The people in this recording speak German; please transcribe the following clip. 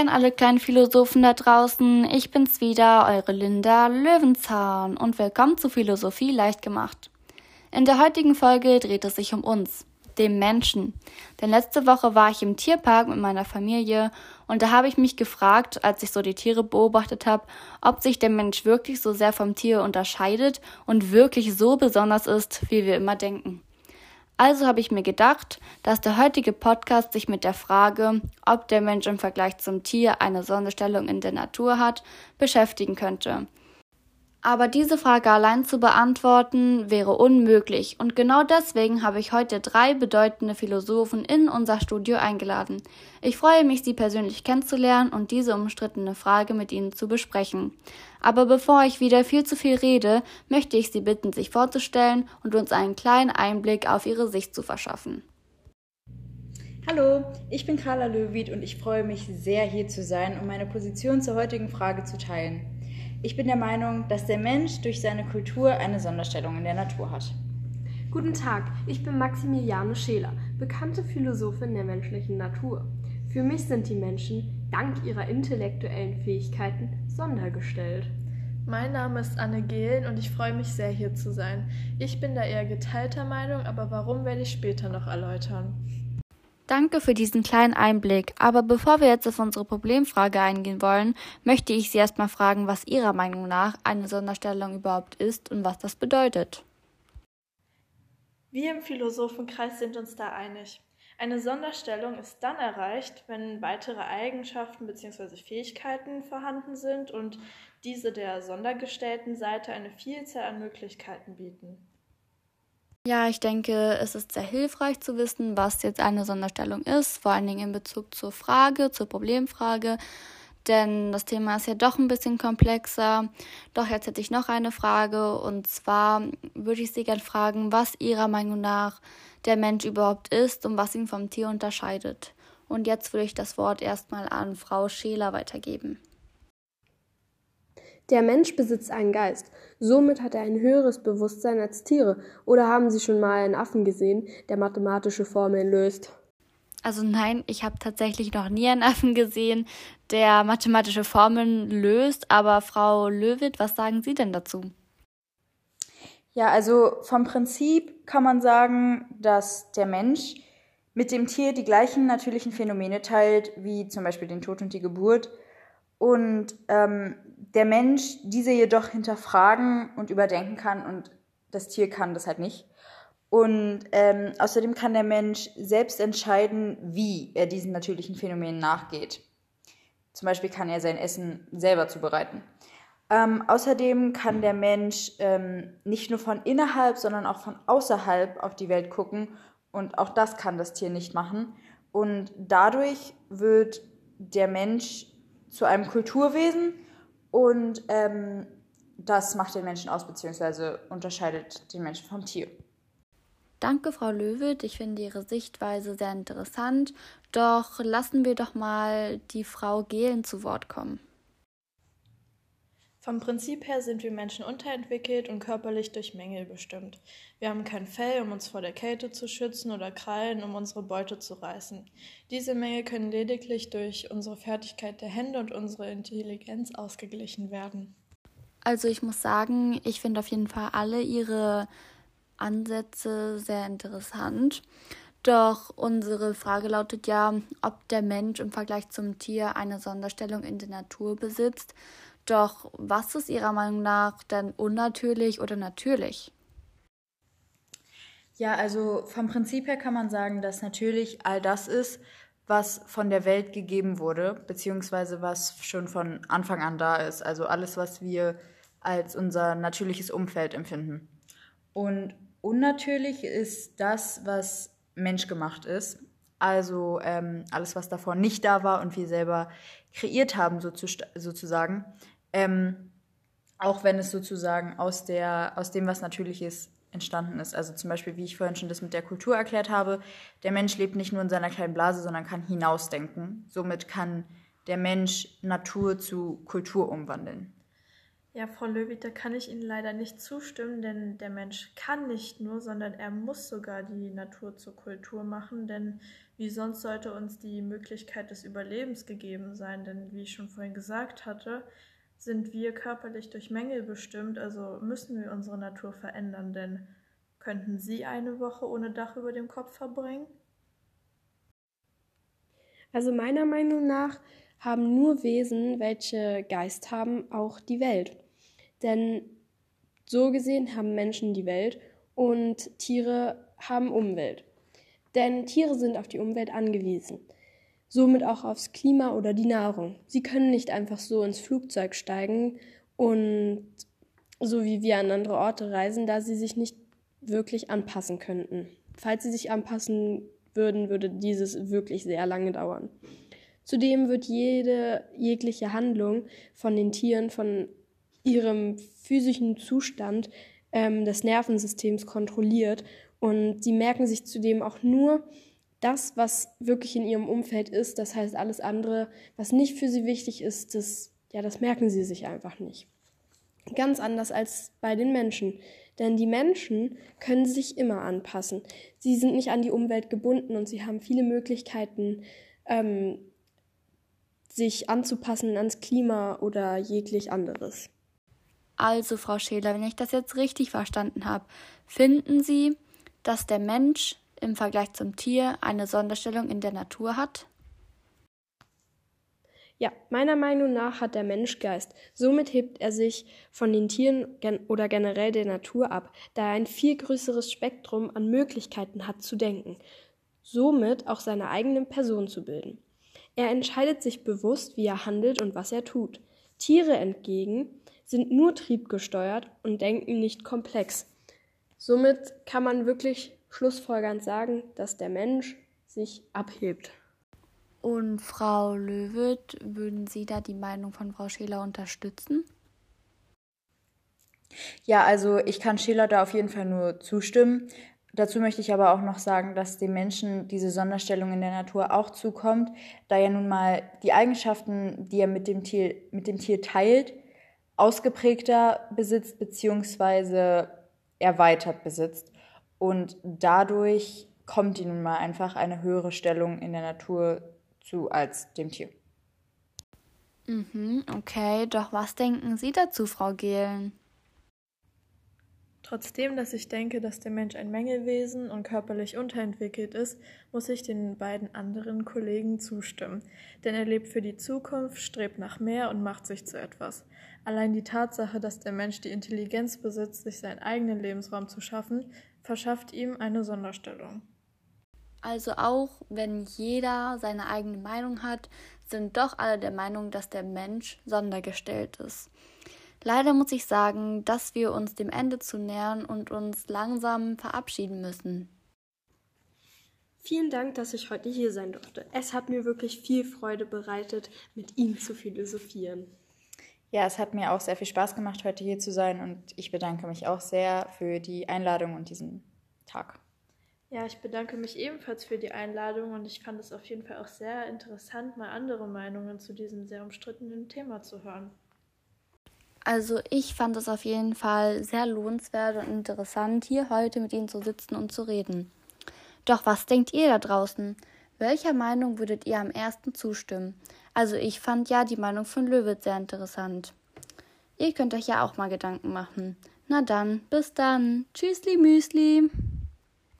An alle kleinen Philosophen da draußen, ich bin's wieder, eure Linda Löwenzahn und willkommen zu Philosophie leicht gemacht. In der heutigen Folge dreht es sich um uns, dem Menschen. Denn letzte Woche war ich im Tierpark mit meiner Familie und da habe ich mich gefragt, als ich so die Tiere beobachtet habe, ob sich der Mensch wirklich so sehr vom Tier unterscheidet und wirklich so besonders ist, wie wir immer denken. Also habe ich mir gedacht, dass der heutige Podcast sich mit der Frage, ob der Mensch im Vergleich zum Tier eine Sonderstellung in der Natur hat, beschäftigen könnte. Aber diese Frage allein zu beantworten wäre unmöglich und genau deswegen habe ich heute drei bedeutende Philosophen in unser Studio eingeladen. Ich freue mich, sie persönlich kennenzulernen und diese umstrittene Frage mit ihnen zu besprechen. Aber bevor ich wieder viel zu viel rede, möchte ich Sie bitten, sich vorzustellen und uns einen kleinen Einblick auf Ihre Sicht zu verschaffen. Hallo, ich bin Carla Löwit und ich freue mich sehr, hier zu sein, um meine Position zur heutigen Frage zu teilen. Ich bin der Meinung, dass der Mensch durch seine Kultur eine Sonderstellung in der Natur hat. Guten Tag, ich bin Maximiliane Scheler, bekannte Philosophin der menschlichen Natur. Für mich sind die Menschen, dank ihrer intellektuellen Fähigkeiten, sondergestellt. Mein Name ist Anne Gehlen und ich freue mich sehr, hier zu sein. Ich bin da eher geteilter Meinung, aber warum werde ich später noch erläutern. Danke für diesen kleinen Einblick. Aber bevor wir jetzt auf unsere Problemfrage eingehen wollen, möchte ich Sie erstmal fragen, was Ihrer Meinung nach eine Sonderstellung überhaupt ist und was das bedeutet. Wir im Philosophenkreis sind uns da einig. Eine Sonderstellung ist dann erreicht, wenn weitere Eigenschaften bzw. Fähigkeiten vorhanden sind und diese der sondergestellten Seite eine Vielzahl an Möglichkeiten bieten. Ja, ich denke, es ist sehr hilfreich zu wissen, was jetzt eine Sonderstellung ist, vor allen Dingen in Bezug zur Frage, zur Problemfrage, denn das Thema ist ja doch ein bisschen komplexer. Doch jetzt hätte ich noch eine Frage und zwar würde ich Sie gerne fragen, was Ihrer Meinung nach der Mensch überhaupt ist und was ihn vom Tier unterscheidet. Und jetzt würde ich das Wort erstmal an Frau Scheler weitergeben. Der Mensch besitzt einen Geist. Somit hat er ein höheres Bewusstsein als Tiere. Oder haben Sie schon mal einen Affen gesehen, der mathematische Formeln löst? Also nein, ich habe tatsächlich noch nie einen Affen gesehen, der mathematische Formeln löst. Aber Frau Löwit, was sagen Sie denn dazu? Ja, also vom Prinzip kann man sagen, dass der Mensch mit dem Tier die gleichen natürlichen Phänomene teilt, wie zum Beispiel den Tod und die Geburt. Und ähm, der Mensch diese jedoch hinterfragen und überdenken kann und das Tier kann das halt nicht. Und ähm, außerdem kann der Mensch selbst entscheiden, wie er diesen natürlichen Phänomenen nachgeht. Zum Beispiel kann er sein Essen selber zubereiten. Ähm, außerdem kann der Mensch ähm, nicht nur von innerhalb, sondern auch von außerhalb auf die Welt gucken. Und auch das kann das Tier nicht machen. Und dadurch wird der Mensch zu einem Kulturwesen, und ähm, das macht den Menschen aus, beziehungsweise unterscheidet den Menschen vom Tier. Danke, Frau Löwit. Ich finde Ihre Sichtweise sehr interessant. Doch lassen wir doch mal die Frau Gehlen zu Wort kommen. Vom Prinzip her sind wir Menschen unterentwickelt und körperlich durch Mängel bestimmt. Wir haben kein Fell, um uns vor der Kälte zu schützen oder Krallen, um unsere Beute zu reißen. Diese Mängel können lediglich durch unsere Fertigkeit der Hände und unsere Intelligenz ausgeglichen werden. Also ich muss sagen, ich finde auf jeden Fall alle Ihre Ansätze sehr interessant. Doch unsere Frage lautet ja, ob der Mensch im Vergleich zum Tier eine Sonderstellung in der Natur besitzt. Doch was ist Ihrer Meinung nach denn unnatürlich oder natürlich? Ja, also vom Prinzip her kann man sagen, dass natürlich all das ist, was von der Welt gegeben wurde, beziehungsweise was schon von Anfang an da ist. Also alles, was wir als unser natürliches Umfeld empfinden. Und unnatürlich ist das, was menschgemacht ist. Also ähm, alles, was davor nicht da war und wir selber kreiert haben, sozusagen. Ähm, auch wenn es sozusagen aus, der, aus dem, was natürlich ist, entstanden ist. Also zum Beispiel, wie ich vorhin schon das mit der Kultur erklärt habe, der Mensch lebt nicht nur in seiner kleinen Blase, sondern kann hinausdenken. Somit kann der Mensch Natur zu Kultur umwandeln. Ja, Frau Löwig, da kann ich Ihnen leider nicht zustimmen, denn der Mensch kann nicht nur, sondern er muss sogar die Natur zur Kultur machen, denn wie sonst sollte uns die Möglichkeit des Überlebens gegeben sein? Denn wie ich schon vorhin gesagt hatte, sind wir körperlich durch Mängel bestimmt, also müssen wir unsere Natur verändern, denn könnten Sie eine Woche ohne Dach über dem Kopf verbringen? Also meiner Meinung nach haben nur Wesen, welche Geist haben, auch die Welt. Denn so gesehen haben Menschen die Welt und Tiere haben Umwelt. Denn Tiere sind auf die Umwelt angewiesen. Somit auch aufs Klima oder die Nahrung. Sie können nicht einfach so ins Flugzeug steigen und so wie wir an andere Orte reisen, da sie sich nicht wirklich anpassen könnten. Falls sie sich anpassen würden, würde dieses wirklich sehr lange dauern. Zudem wird jede jegliche Handlung von den Tieren von ihrem physischen Zustand ähm, des Nervensystems kontrolliert und sie merken sich zudem auch nur das, was wirklich in ihrem Umfeld ist. Das heißt, alles andere, was nicht für sie wichtig ist, das, ja, das merken sie sich einfach nicht. Ganz anders als bei den Menschen. Denn die Menschen können sich immer anpassen. Sie sind nicht an die Umwelt gebunden und sie haben viele Möglichkeiten, ähm, sich anzupassen ans Klima oder jeglich anderes. Also, Frau Scheler, wenn ich das jetzt richtig verstanden habe, finden Sie, dass der Mensch im Vergleich zum Tier eine Sonderstellung in der Natur hat? Ja, meiner Meinung nach hat der Mensch Geist. Somit hebt er sich von den Tieren oder generell der Natur ab, da er ein viel größeres Spektrum an Möglichkeiten hat zu denken, somit auch seine eigene Person zu bilden. Er entscheidet sich bewusst, wie er handelt und was er tut. Tiere entgegen sind nur triebgesteuert und denken nicht komplex. Somit kann man wirklich schlussfolgernd sagen, dass der Mensch sich abhebt. Und Frau Löwitt, würden Sie da die Meinung von Frau Scheler unterstützen? Ja, also ich kann Scheler da auf jeden Fall nur zustimmen. Dazu möchte ich aber auch noch sagen, dass dem Menschen diese Sonderstellung in der Natur auch zukommt, da er nun mal die Eigenschaften, die er mit dem Tier, mit dem Tier teilt, ausgeprägter besitzt bzw. erweitert besitzt. Und dadurch kommt ihm nun mal einfach eine höhere Stellung in der Natur zu als dem Tier. Mhm, okay, doch was denken Sie dazu, Frau Gehlen? Trotzdem, dass ich denke, dass der Mensch ein Mängelwesen und körperlich unterentwickelt ist, muss ich den beiden anderen Kollegen zustimmen. Denn er lebt für die Zukunft, strebt nach mehr und macht sich zu etwas. Allein die Tatsache, dass der Mensch die Intelligenz besitzt, sich seinen eigenen Lebensraum zu schaffen, verschafft ihm eine Sonderstellung. Also auch wenn jeder seine eigene Meinung hat, sind doch alle der Meinung, dass der Mensch sondergestellt ist. Leider muss ich sagen, dass wir uns dem Ende zu nähern und uns langsam verabschieden müssen. Vielen Dank, dass ich heute hier sein durfte. Es hat mir wirklich viel Freude bereitet, mit Ihnen zu philosophieren. Ja, es hat mir auch sehr viel Spaß gemacht, heute hier zu sein und ich bedanke mich auch sehr für die Einladung und diesen Tag. Ja, ich bedanke mich ebenfalls für die Einladung und ich fand es auf jeden Fall auch sehr interessant, mal andere Meinungen zu diesem sehr umstrittenen Thema zu hören. Also ich fand es auf jeden Fall sehr lohnenswert und interessant, hier heute mit Ihnen zu sitzen und zu reden. Doch was denkt ihr da draußen? Welcher Meinung würdet ihr am ersten zustimmen? Also ich fand ja die Meinung von Löwitz sehr interessant. Ihr könnt euch ja auch mal Gedanken machen. Na dann, bis dann. Tschüssli Müsli.